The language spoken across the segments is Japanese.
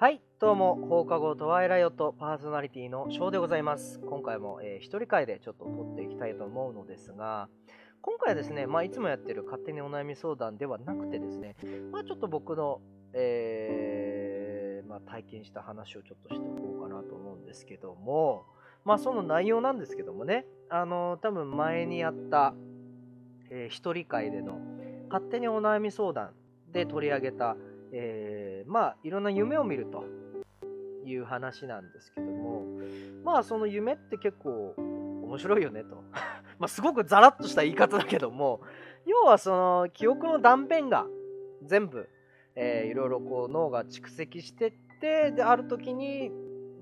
はい、どうも、放課後トワイライオットパーソナリティのショーでございます。今回も、えー一人会でちょっと撮っていきたいと思うのですが、今回はですね、まあ、いつもやってる勝手にお悩み相談ではなくてですね、まあ、ちょっと僕の、えーまあ、体験した話をちょっとしておこうかなと思うんですけども、まあ、その内容なんですけどもね、あの多分前にやった、えー一人会での勝手にお悩み相談で取り上げた、えーまあいろんな夢を見るという話なんですけどもまあその夢って結構面白いよねと。まあすごくザラッとした言い方だけども要はその記憶の断片が全部、えーいろいろこう脳が蓄積してってである時に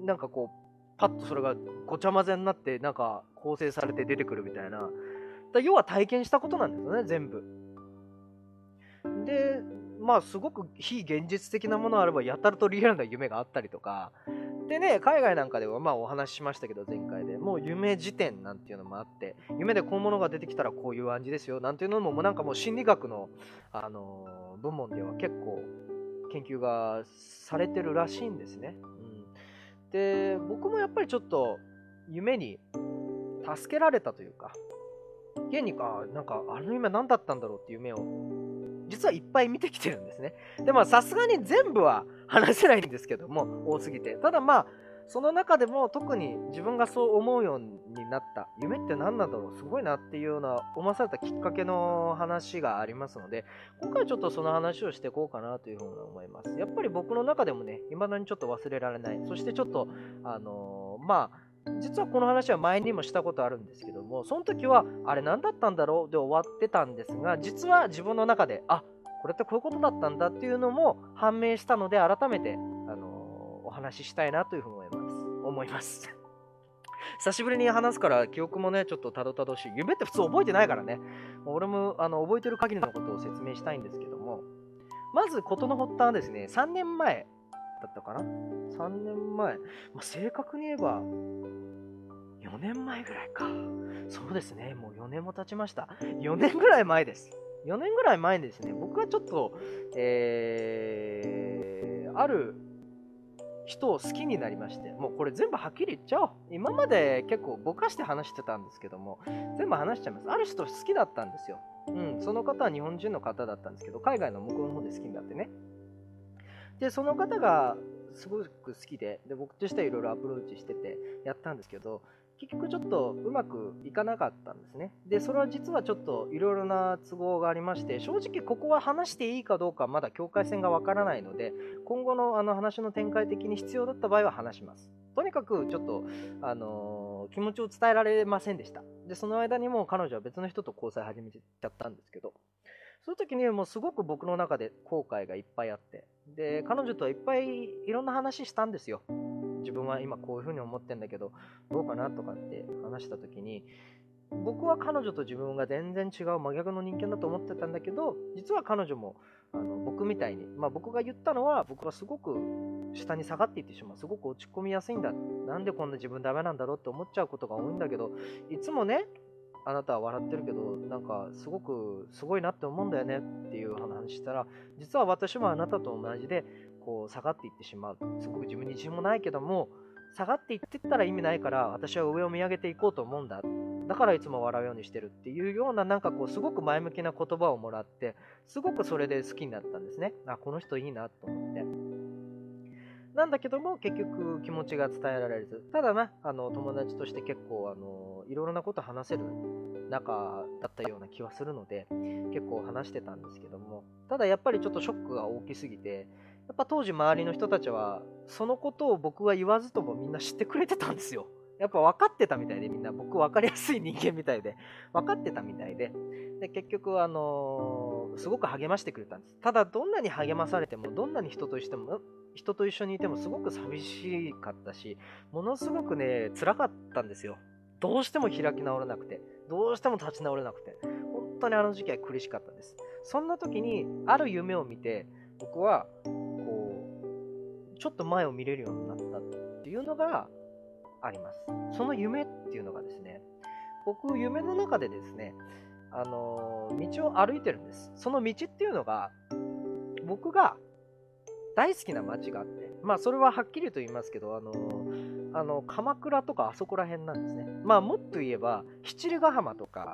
なんかこうパッとそれがごちゃ混ぜになってなんか構成されて出てくるみたいな。だ要は体験したことなんですよね全部。でまあすごく非現実的なものあればやたらとリアルな夢があったりとか。でね海外なんかではまあお話ししましたけど前回で。もう夢辞典なんていうのもあって夢でこういうものが出てきたらこういう暗示ですよなんていうのももうなんかもう心理学の、あのー部門では結構研究がされてるらしいんですね、うん、で僕もやっぱりちょっと夢に助けられたというか現にかなんかあの夢何だったんだろうっていう夢を実はいっぱい見てきてるんですね。でまあさすがに全部は話せないんですけども多すぎて。ただまあその中でも特に自分がそう思うようになった夢って何なんだろうすごいなっていうような思わされたきっかけの話がありますので今回はちょっとその話をしていこうかなというふうに思います。やっぱり僕の中でもね未だにちょっと忘れられない。そしてちょっとあのーまあ実はこの話は前にもしたことあるんですけどもその時はあれ何だったんだろう？で終わってたんですが実は自分の中であこれってこういうことだったんだっていうのも判明したので改めて、あのお話ししたいなというふうに思います。思います。久しぶりに話すから記憶もねちょっとたどたどしい。夢って普通覚えてないからね。俺もあの覚えてる限りのことを説明したいんですけども。まず事の発端はですね3年前だったかな？3年前、まあ、正確に言えば4年前ぐらいか。そうですね。もう4年も経ちました。4年ぐらい前です。4年ぐらい前ですね。僕はちょっとえー、ある人を好きになりましてもうこれ全部はっきり言っちゃおう。今まで結構ぼかして話してたんですけども全部話しちゃいます。ある人好きだったんですよ。うんその方は日本人の方だったんですけど海外の向こうの方で好きになってね。でその方がすごく好きでで僕としてはいろいろアプローチしててやったんですけど結局ちょっとうまくいかなかったんですね。でそれは実はちょっといろいろな都合がありまして正直ここは話していいかどうかまだ境界線がわからないので今後のあの話の展開的に必要だった場合は話します。とにかくちょっと、あのー気持ちを伝えられませんでした。でその間にもう彼女は別の人と交際始めちゃったんですけどその時にもうすごく僕の中で後悔がいっぱいあってで彼女とはいっぱいいろんな話したんですよ。自分は今こういうふうに思ってんだけどどうかなとかって話した時に僕は彼女と自分が全然違う真逆の人間だと思ってたんだけど実は彼女もあの僕みたいに、まあ、僕が言ったのは僕はすごく下に下がっていってしまうすごく落ち込みやすいんだ。なんでこんな自分ダメなんだろうって思っちゃうことが多いんだけどいつもねあなたは笑ってるけどなんかすごくすごいなって思うんだよねっていう話したら実は私もあなたと同じでこう下がっていってしまう。すごく自分に自信もないけども下がっていってったら意味ないから私は上を見上げていこうと思うんだ。だからいつも笑うようにしてるっていうようななんかこうすごく前向きな言葉をもらってすごくそれで好きになったんですね。あこの人いいなと思って。なんだけども結局気持ちが伝えられず。ただなあの友達として結構あのいろいろなこと話せる仲だったような気はするので結構話してたんですけどもただやっぱりちょっとショックが大きすぎてやっぱ当時周りの人たちはそのことを僕は言わずともみんな知ってくれてたんですよ。やっぱ分かってたみたいでみんな。僕分かりやすい人間みたいで。分かってたみたいで。で結局あのーすごく励ましてくれたんです。ただどんなに励まされてもどんなに人としても人と一緒にいてもすごく寂しかったしものすごくね辛かったんですよ。どうしても開き直れなくてどうしても立ち直れなくて本当にあの時期は苦しかったです。そんな時にある夢を見て僕はこうちょっと前を見れるようになったっていうのがあります。その夢っていうのがですね僕夢の中でですねあの道を歩いてるんです。その道っていうのが僕が大好きな街があってまあそれははっきりと言いますけどあのあの鎌倉とかあそこら辺なんですね。まあもっと言えば七里ヶ浜とか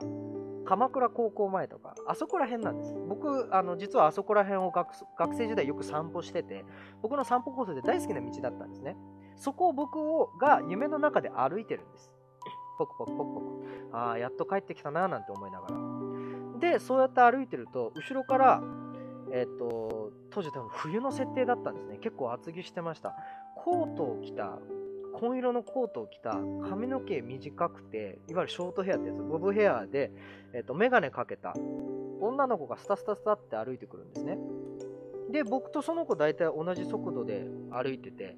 鎌倉高校前とかあそこら辺なんです。僕あの実はあそこら辺を学学生時代よく散歩してて僕の散歩コースで大好きな道だったんですね。そこを僕が夢の中で歩いてるんです。ポクポクポクポク。ああやっと帰ってきたななんて思いながら。でそうやって歩いてると後ろからえっ、と当時多分冬の設定だったんですね。結構厚着してました。コートを着た紺色のコートを着た髪の毛短くていわゆるショートヘアってやつボブヘアで、えっとメガネかけた女の子がスタスタスタって歩いてくるんですね。で僕とその子大体同じ速度で歩いてて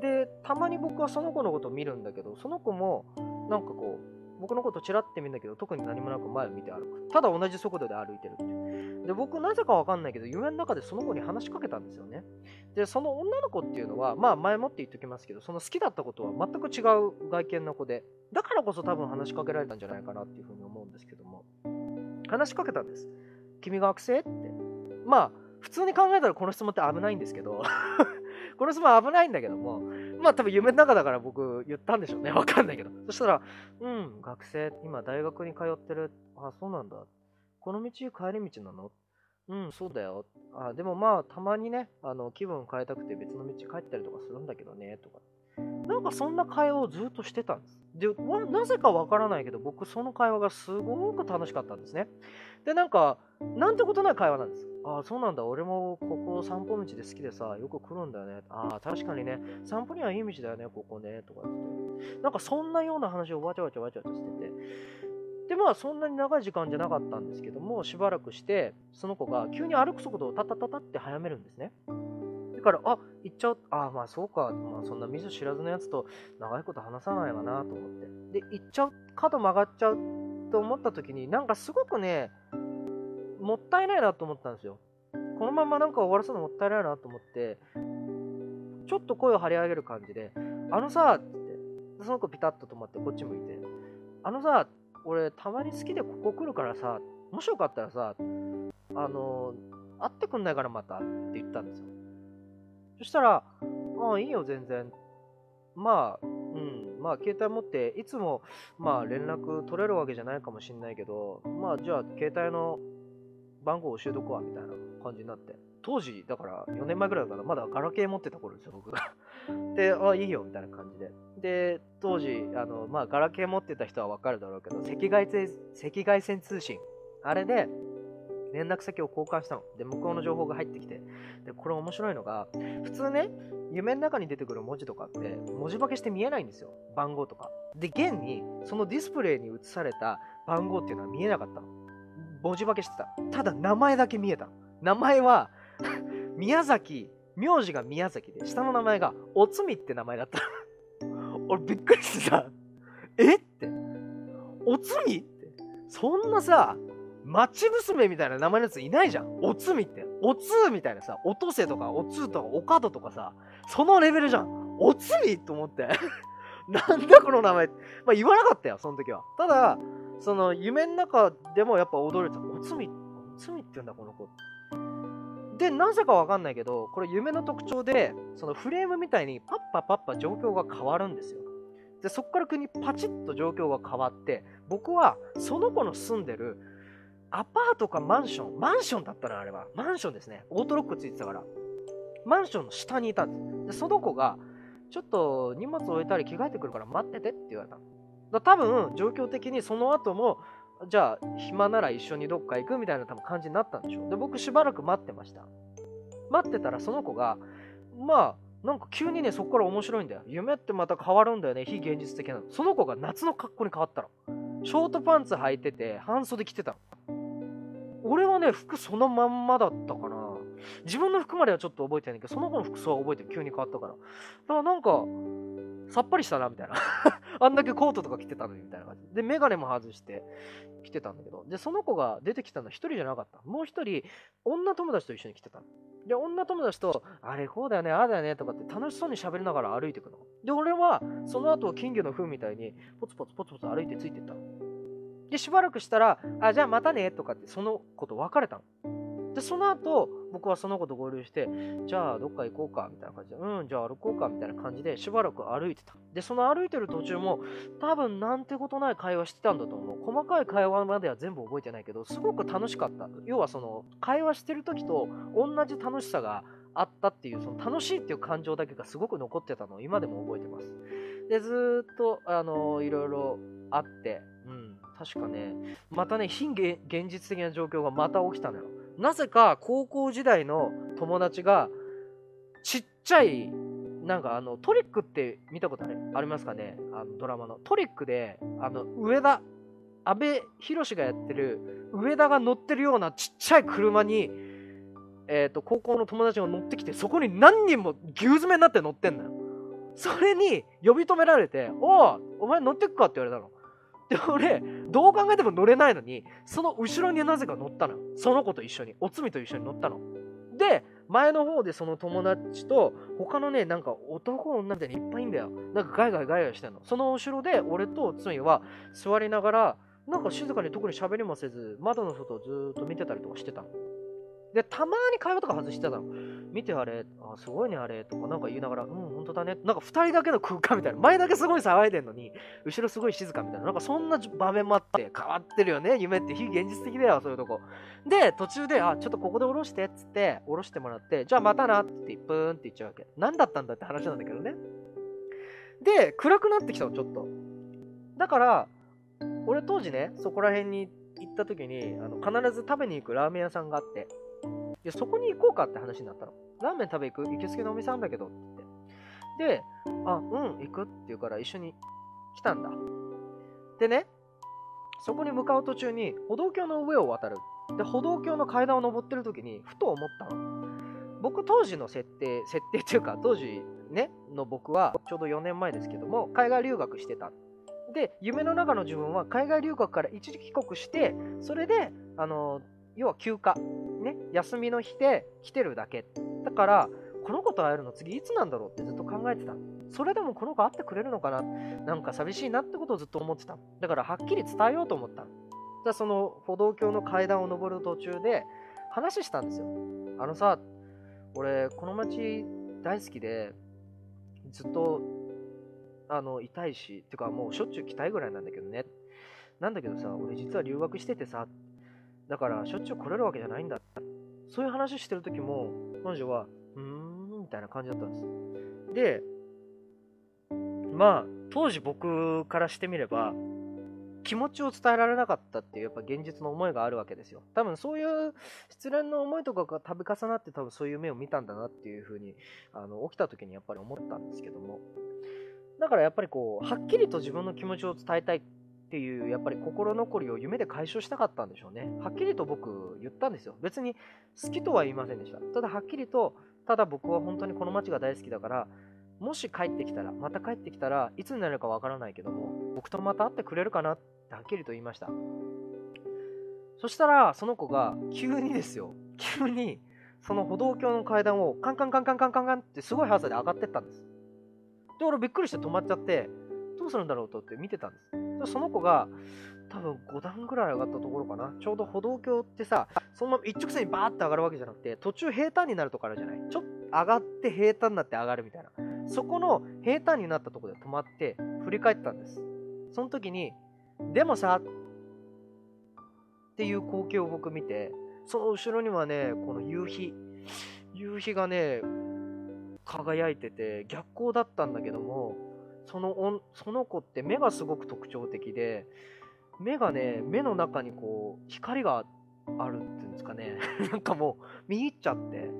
でたまに僕はその子のことを見るんだけどその子もなんかこう僕のことちらって見るんだけど特に何もなく前を見て歩く。ただ同じ速度で歩いてるってで僕なぜかわかんないけど夢の中でその子に話しかけたんですよね。でその女の子っていうのはまあ前もって言っておきますけどその好きだったことは全く違う外見の子でだからこそ多分話しかけられたんじゃないかなっていうふうに思うんですけども。話しかけたんです。君が学生って。まあ普通に考えたらこの質問って危ないんですけど。このスマホ危ないんだけどもまあ多分夢の中だから僕言ったんでしょうね。わかんないけど。そしたら、うん、学生、今大学に通ってる。あ、そうなんだ。この道帰り道なの？うん、そうだよ。あ、でもまあたまにね、あの気分変えたくて別の道帰ったりとかするんだけどね、とか。なんかそんな会話をずっとしてたんです。で、なぜかわからないけど、僕その会話がすごく楽しかったんですね。で、なんか、なんてことない会話なんです。ああ、そうなんだ。俺もここ散歩道で好きでさ、よく来るんだよね。ああ、確かにね、散歩にはいい道だよね、ここね。とか言って。なんかそんなような話をわちゃわちゃわちゃわちゃしてて。で、まあそんなに長い時間じゃなかったんですけども、しばらくして、その子が急に歩く速度をタタタタって早めるんですね。だから、あ、行っちゃう。あ、まあそうか。まあそんな見ず知らずのやつと長いこと話さないわなと思って。で、行っちゃう。角曲がっちゃうと思った時に、なんかすごくね、もったいないなと思ったんですよ。このままなんか終わらすのもったいないなと思って、ちょっと声を張り上げる感じで、あのさ、って、その子ピタッと止まってこっち向いて、あのさ、俺たまに好きでここ来るからさ、もしよかったらさ、あの、会ってくんないからまたって言ったんですよ。そしたら、ああ、いいよ、全然。まあ、うん、まあ、携帯持って、いつも、まあ、連絡取れるわけじゃないかもしんないけど、まあ、じゃあ、携帯の番号教えとくわ、みたいな感じになって。当時、だから4年前ぐらいだから、まだガラケー持ってた頃ですよ、僕が。で、ああ、いいよ、みたいな感じで。で、当時、あの、まあ、ガラケー持ってた人はわかるだろうけど、赤外線、赤外線通信。あれで、連絡先を交換したの。で、向こうの情報が入ってきて。で、これ面白いのが、普通ね、夢の中に出てくる文字とかって、文字化けして見えないんですよ。番号とか。で、現に、そのディスプレイに映された番号っていうのは見えなかったの。文字化けしてた。ただ、名前だけ見えた。名前は 宮崎、名字が宮崎で、下の名前がおつみって名前だった。俺びっくりしてさ、えって、おつみって、そんなさ、町娘みたいな名前のやついないじゃん。おつみって。おつみたいなさ、おとせとか、おつとか、おかどとかさ、そのレベルじゃん。おつみと思って。なんだこの名前。まあ言わなかったよ、その時は。ただ、その夢の中でもやっぱ驚いた。おつみ、おつみって言うんだ、この子。で、なぜかわかんないけど、これ夢の特徴で、そのフレームみたいにパッパパッパ状況が変わるんですよ。で、そこから国パチッと状況が変わって、僕はその子の住んでるアパートかマンション、マンションだったな、あれは。マンションですね。オートロックついてたから。マンションの下にいたんです。で、その子が、ちょっと荷物置いたり着替えてくるから待っててって言われただ多分、状況的にその後も、じゃあ、暇なら一緒にどっか行くみたいな多分感じになったんでしょう。で、僕しばらく待ってました。待ってたらその子が、まあ、なんか急にね、そこから面白いんだよ。夢ってまた変わるんだよね。非現実的なの。その子が夏の格好に変わったの。ショートパンツ履いてて、半袖着てたの。俺はね、服そのまんまだったかな。自分の服まではちょっと覚えてないけど、その子の服装は覚えてる。急に変わったから。だからなんか、さっぱりしたな、みたいな。あんだけコートとか着てたのに、みたいな感じ。で、メガネも外して着てたんだけど。で、その子が出てきたのは一人じゃなかった。もう一人、女友達と一緒に来てたで、女友達と、あれ、こうだよね、ああだよね、とかって楽しそうに喋りながら歩いてくの。で、俺は、その後、金魚の糞みたいに、ポツポツポツポツ歩いてついてったの。で、しばらくしたら、あ、じゃあまたね、とかって、その子と別れたの。で、その後、僕はその子と合流して、じゃあどっか行こうかみたいな感じで、うん、じゃあ歩こうかみたいな感じでしばらく歩いてた。で、その歩いてる途中も多分なんてことない会話してたんだと思う。細かい会話までは全部覚えてないけど、すごく楽しかった。要はその会話してる時と同じ楽しさがあったっていう、その楽しいっていう感情だけがすごく残ってたのを今でも覚えてます。で、ずっと、あのいろいろあって、確かね、またね、非現実的な状況がまた起きたのよ。なぜか高校時代の友達がちっちゃいなんかあのトリックって見たことあありますかね？あのドラマの。トリックであの上田阿部寛がやってる上田が乗ってるようなちっちゃい車に、えーと、高校の友達が乗ってきてそこに何人も牛詰めになって乗ってんのよ。それに呼び止められて「おおお前乗ってくか?」って言われたの。で、俺、どう考えても乗れないのに、その後ろになぜか乗ったの。その子と一緒に、おつみと一緒に乗ったの。で、前の方でその友達と、他のね、なんか男女みたいにいっぱいいんだよ。なんかガイガイガイガイしてんの。その後ろで、俺とおつみは座りながら、なんか静かに特に喋りもせず、窓の外をずっと見てたりとかしてたの。で、たまに会話とか外してたの。見てあれ、あ、すごいねあれ、とかなんか言いながら、うん、本当だね。なんか2人だけの空間みたいな。前だけすごい騒いでんのに、後ろすごい静かみたいな。なんかそんな場面もあって、変わってるよね。夢って非現実的だよ、そういうとこ。で、途中で、あ、ちょっとここで降ろしてっつって、降ろしてもらって、じゃあまたなって言って、プーンって言っちゃうわけ。何だったんだって話なんだけどね。で、暗くなってきたの、ちょっと。だから、俺当時ね、そこら辺に行った時に、あの必ず食べに行くラーメン屋さんがあって、で、そこに行こうかって話になったの。ラーメン食べ行く？行きつけのお店なんだけどって言って。で、あ、うん、行くって言うから一緒に来たんだ。でね、そこに向かう途中に歩道橋の上を渡る。で、歩道橋の階段を登ってる時にふと思ったの。僕当時の設定、設定っていうか当時ね、の僕はちょうど4年前ですけども、海外留学してた。で、夢の中の自分は海外留学から一時帰国して、それで、あの、要は休暇、ね、休みの日で来てるだけ。だから、この子と会えるの次いつなんだろうってずっと考えてた。それでもこの子会ってくれるのかな？なんか寂しいなってことをずっと思ってた。だからはっきり伝えようと思った。じゃその歩道橋の階段を上る途中で話したんですよ。あのさ、俺この街大好きでずっとあのいたいし、てかもうしょっちゅう来たいぐらいなんだけどね。なんだけどさ、俺実は留学しててさ、だからしょっちゅう来れるわけじゃないんだ。そういう話してる時も、彼女は、うーん、みたいな感じだったんです。で、まあ、当時僕からしてみれば、気持ちを伝えられなかったっていうやっぱ現実の思いがあるわけですよ。多分そういう失恋の思いとかが度重なって多分そういう目を見たんだなっていうふうにあの起きた時にやっぱり思ったんですけども。だからやっぱりこう、はっきりと自分の気持ちを伝えたいっっていうやっぱり心残りを夢で解消したかったんでしょうね。はっきりと僕言ったんですよ。別に好きとは言いませんでした。ただはっきりと、ただ僕は本当にこの街が大好きだから、もし帰ってきたら、また帰ってきたらいつになるかわからないけども、僕とまた会ってくれるかなってはっきりと言いました。そしたら、その子が急にですよ、急にその歩道橋の階段をカンカンカンカンカンカンカンってすごい速さで上がってったんです。で、俺びっくりして止まっちゃって、するんだろうとって見てたんです。その子が、多分5段ぐらい上がったところかな。ちょうど歩道橋ってさ、そのまま一直線にバーって上がるわけじゃなくて、途中平坦になるとこあるじゃない？ちょっと上がって平坦になって上がるみたいな。そこの平坦になったとこで止まって振り返ったんです。その時に、でもさ、っていう光景を僕見て、その後ろにはね、この夕日、夕日がね、輝いてて逆光だったんだけども、そのその子って目がすごく特徴的で、目がね、目の中にこう、光があるっていうんですかね。なんかもう、見入っちゃって。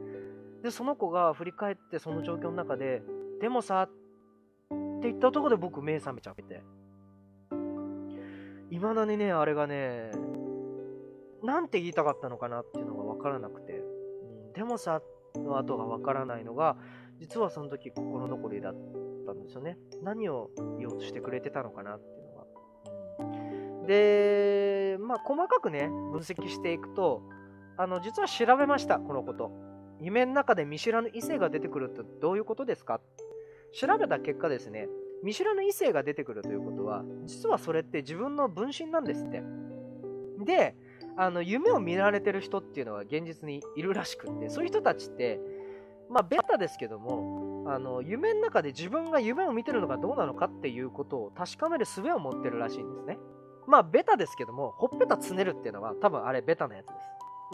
で、その子が振り返ってその状況の中で、でもさ、って言ったとこで僕目覚めちゃって。いまだにね、あれがね、なんて言いたかったのかなっていうのがわからなくて、でもさ、の後がわからないのが、実はその時心残りだったんですよね。何を言おうとしてくれてたのかなっていうのは。で、まあ、細かくね、分析していくと、あの、実は調べました、このこと。夢の中で見知らぬ異性が出てくるってどういうことですか？調べた結果ですね、見知らぬ異性が出てくるということは、実はそれって自分の分身なんですって。で、あの夢を見られてる人っていうのは現実にいるらしくってそういう人たちってまあベタですけどもあの夢の中で自分が夢を見てるのがどうなのかっていうことを確かめる術を持ってるらしいんですね。まあベタですけどもほっぺたつねるっていうのは多分あれベタなやつで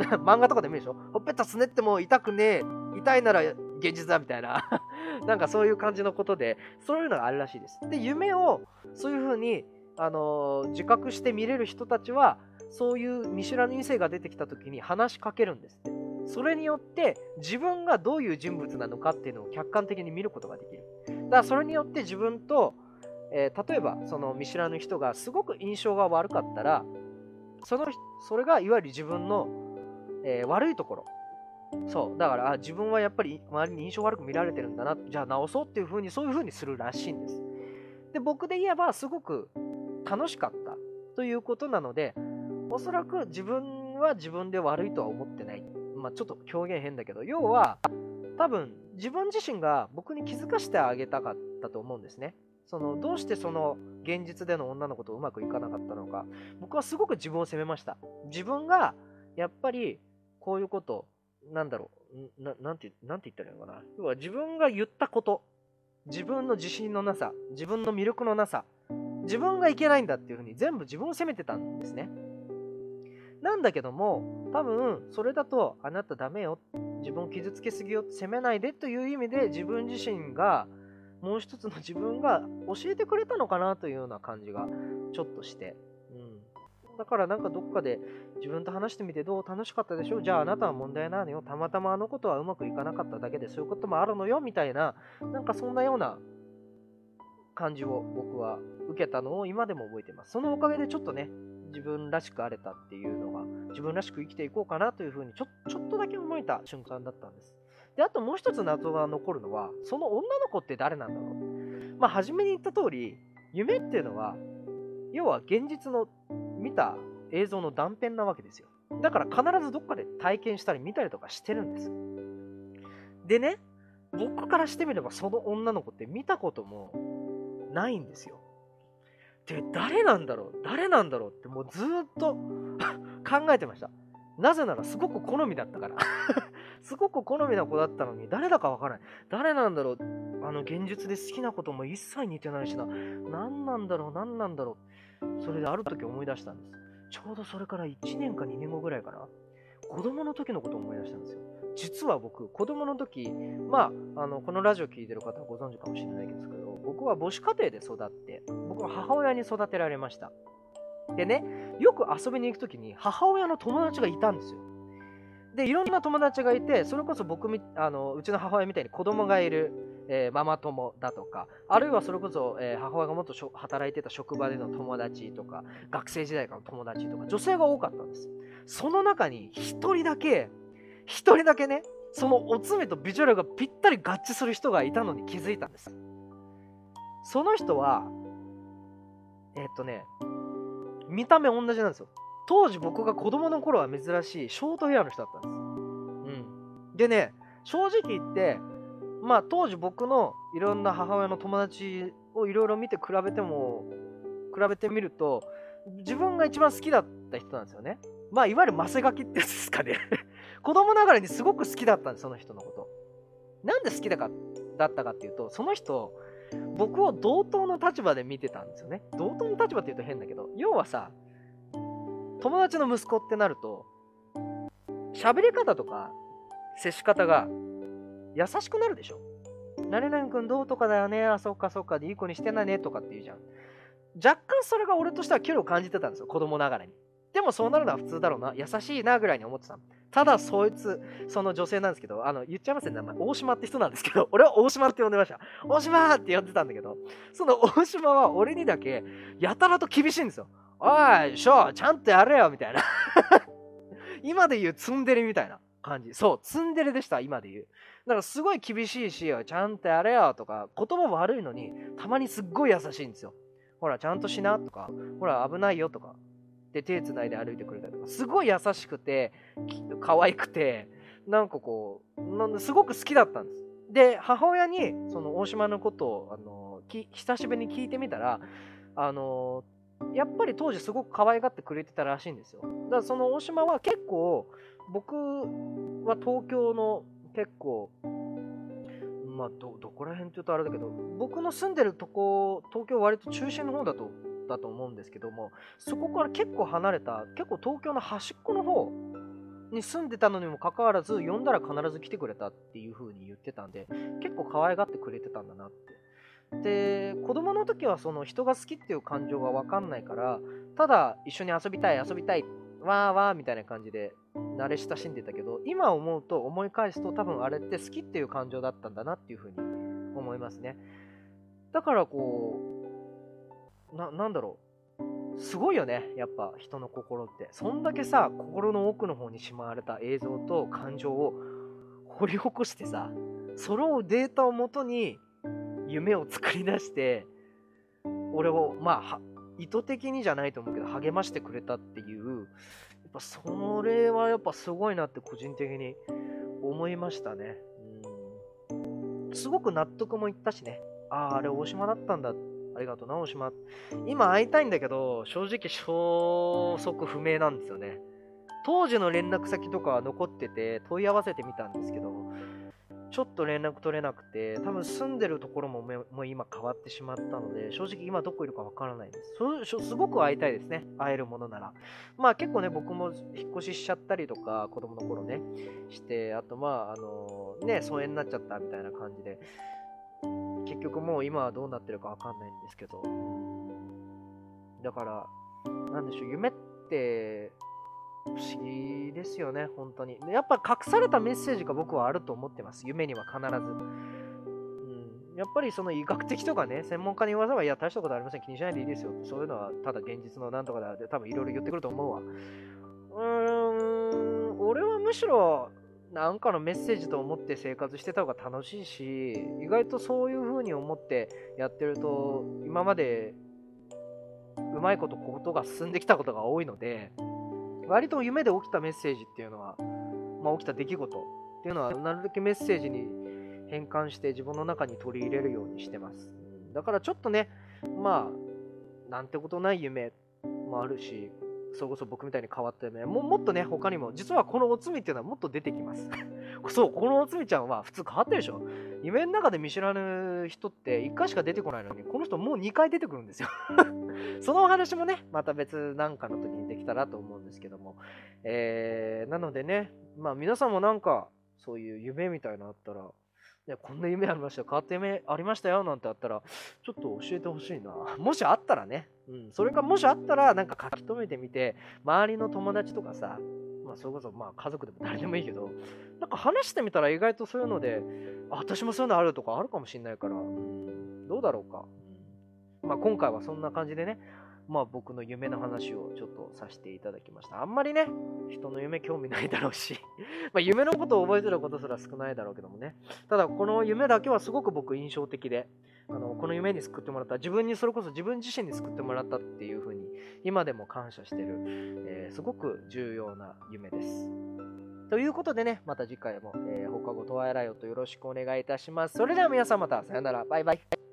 す。漫画とかで見るでしょ？ほっぺたつねっても痛くねえ痛いなら現実だみたいな。なんかそういう感じのことでそういうのがあるらしいです。で夢をそういうふうにあのー、自覚して見れる人たちはそういう見知らぬ異性が出てきた時に話しかけるんですっそれによって自分がどういう人物なのかっていうのを客観的に見ることができる。だからそれによって自分と、えー、例えばその見知らぬ人がすごく印象が悪かったらそのそれがいわゆる自分の、えー、悪いところ。そう。だからあ自分はやっぱり周りに印象悪く見られてるんだなじゃあ直そうっていう風にそういう風にするらしいんです。で僕で言えばすごく楽しかったということなのでおそらく自分は自分で悪いとは思ってない。まあ、ちょっと表現変だけど、要は多分自分自身が僕に気づかせてあげたかったと思うんですね。そのどうしてその現実での女の子とうまくいかなかったのか。僕はすごく自分を責めました。自分がやっぱりこういうことなんだろうななんてなんて言ったらいいのかな。要は自分が言ったこと自分の自信のなさ自分の魅力のなさ自分がいけないんだっていうふうに全部自分を責めてたんですねなんだけども、多分、それだと、あなたダメよ。自分を傷つけすぎよ。責めないでという意味で、自分自身が、もう一つの自分が教えてくれたのかなというような感じがちょっとして。うん。だからなんかどっかで自分と話してみてどう楽しかったでしょじゃああなたは問題なのよ。たまたまあのことはうまくいかなかっただけでそういうこともあるのよみたいな、なんかそんなような感じを僕は受けたのを今でも覚えてます。そのおかげでちょっとね、自分らしくあれたっていうのが、自分らしく生きていこうかなというふうにちょ、ちょっとだけ思えた瞬間だったんです。で、あともう一つ謎が残るのは、その女の子って誰なんだろう。まあ、初めに言った通り、夢っていうのは、要は現実の見た映像の断片なわけですよ。だから必ずどっかで体験したり見たりとかしてるんです。でね、僕からしてみればその女の子って見たこともないんですよ。で、誰なんだろう？誰なんだろう？ってもうずっと 考えてました。なぜならすごく好みだったから すごく好みな子だったのに誰だかわからない。誰なんだろう？あの現実で好きなことも一切似てないしな。何なんだろう？何なんだろう？それである時思い出したんです。ちょうどそれから1年か2年後ぐらいかな。子供の時のことを思い出したんですよ。実は僕、子供の時、まあ、あのこのラジオ聴いてる方はご存知かもしれないですけど、僕は母子家庭で育って、僕は母親に育てられました。でね、よく遊びに行く時に母親の友達がいたんですよ。で、いろんな友達がいて、それこそ僕み、あのうちの母親みたいに子供がいる、えー、ママ友だとか、あるいはそれこそ、えー、母親がもっと働いてた職場での友達とか、学生時代からの友達とか、女性が多かったんです。その中に1人だけ、1人だけね、そのおつめとビジュアルがぴったり合致する人がいたのに気づいたんです。その人は、えー、っとね、見た目同じなんですよ。当時僕が子供の頃は珍しいショートヘアの人だったんです。うん。でね、正直言って、まあ当時僕のいろんな母親の友達をいろいろ見て比べても、比べてみると、自分が一番好きだった人なんですよね。まあいわゆるマセガキってやつですかね 子供ながらにすごく好きだったんです、その人のこと。なんで好きだかだったかっていうと、その人、僕を同等の立場で見てたんですよね。同等の立場って言うと変だけど、要はさ、友達の息子ってなると、喋り方とか接し方が優しくなるでしょ。何々君どうとかだよね、あ、そっかそっかでいい子にしてないねとかって言うじゃん。若干それが俺としては距離を感じてたんですよ、子供ながらに。でもそうなるのは普通だろうな、優しいなぐらいに思ってた。ただそいつ、その女性なんですけど、あの、言っちゃいますね、名前。大島って人なんですけど、俺は大島って呼んでました。大島って呼んでたんだけど、その大島は俺にだけ、やたらと厳しいんですよ。おい、しょ、ちゃんとやれよ、みたいな。今で言うツンデレみたいな感じ。そう、ツンデレでした、今で言う。だからすごい厳しいし、ちゃんとやれよとか、言葉悪いのに、たまにすっごい優しいんですよ。ほら、ちゃんとしなとか、ほら、危ないよとか。で、手つないで歩いてくれたりとか、すごい優しくて、可愛くて、なんかこう、なんすごく好きだったんです。で、母親に、その大島のことを、あの、き久しぶりに聞いてみたら、あの、やっぱり当時すごく可愛がってくれてたらしいんですよだからその大島は結構僕は東京の結構まあどどこら辺って言うとあれだけど僕の住んでるとこ東京割と中心の方だとだと思うんですけどもそこから結構離れた結構東京の端っこの方に住んでたのにもかかわらず呼んだら必ず来てくれたっていう風に言ってたんで結構可愛がってくれてたんだなって。で子供の時はその人が好きっていう感情が分かんないからただ一緒に遊びたい遊びたいわーわーみたいな感じで慣れ親しんでたけど今思うと思い返すと多分あれって好きっていう感情だったんだなっていう風に思いますね。だからこうななんだろう。すごいよねやっぱ人の心って。そんだけさ心の奥の方にしまわれた映像と感情を掘り起こしてさそれをデータをもとに夢を作り出して俺をまあ意図的にじゃないと思うけど励ましてくれたっていうやっぱそれはやっぱすごいなって個人的に思いましたね。うん。すごく納得もいったしね。あああれ大島だったんだありがとうな大島今会いたいんだけど正直消息不明なんですよね当時の連絡先とかは残ってて問い合わせてみたんですけどちょっと連絡取れなくて、多分住んでるところももう今変わってしまったので、正直今どこいるかわからないです。すごく会いたいですね。会えるものなら。まあ結構ね、僕も引っ越ししちゃったりとか、子供の頃ね、して、あとまあ、あのね、疎遠になっちゃったみたいな感じで、結局もう今はどうなってるかわかんないんですけど、だから、なんでしょう、夢って、不思議ですよね、本当に。やっぱ隠されたメッセージが僕はあると思ってます、夢には必ず。うん、やっぱりその医学的とかね、専門家に言わせば、いや、大したことありません、気にしないでいいですよ。そういうのはただ現実のなんとかだで、多分いろいろ言ってくると思うわ。うーん、俺はむしろ、なんかのメッセージと思って生活してた方が楽しいし、意外とそういう風に思ってやってると、今までうまいことことが進んできたことが多いので、割と夢で起きたメッセージっていうのは、まあ、起きた出来事っていうのは、なるだけメッセージに変換して自分の中に取り入れるようにしてます。だからちょっとね、まあ、なんてことない夢もあるし、それこそ僕みたいに変わった夢ももっとね、他にも、実はこのおつみっていうのはもっと出てきます。そう、このおつみちゃんは普通変わってるでしょ。夢の中で見知らぬ人って1回しか出てこないのに、この人もう2回出てくるんですよ。そのお話もね、また別なんかの時にできたらと思うんですけども。えー、なのでね、まあ皆さんもなんか、そういう夢みたいなのあったら、やこんな夢ありましたよ、変わった夢ありましたよ。なんてあったら、ちょっと教えてほしいな。もしあったらね、うん、それかもしあったら、なんか書き留めてみて、周りの友達とかさ、まあ、それこそまあ家族でも誰でもいいけど、なんか話してみたら意外とそういうので、あ、私もそういうのあるとかあるかもしんないから、うん、どうだろうか。うん、まあ、今回はそんな感じでね、まあ僕の夢の話をちょっとさせていただきました。あんまりね、人の夢興味ないだろうし まあ夢のことを覚えてることすら少ないだろうけどもね。ただこの夢だけはすごく僕印象的で、あのこの夢に救ってもらった、自分にそれこそ自分自身に救ってもらったっていうふうに今でも感謝してる、えー、すごく重要な夢です。ということでね、また次回も、えー、放課後トワイライオットよろしくお願いいたします。それでは皆さんまたさよなら。バイバイ。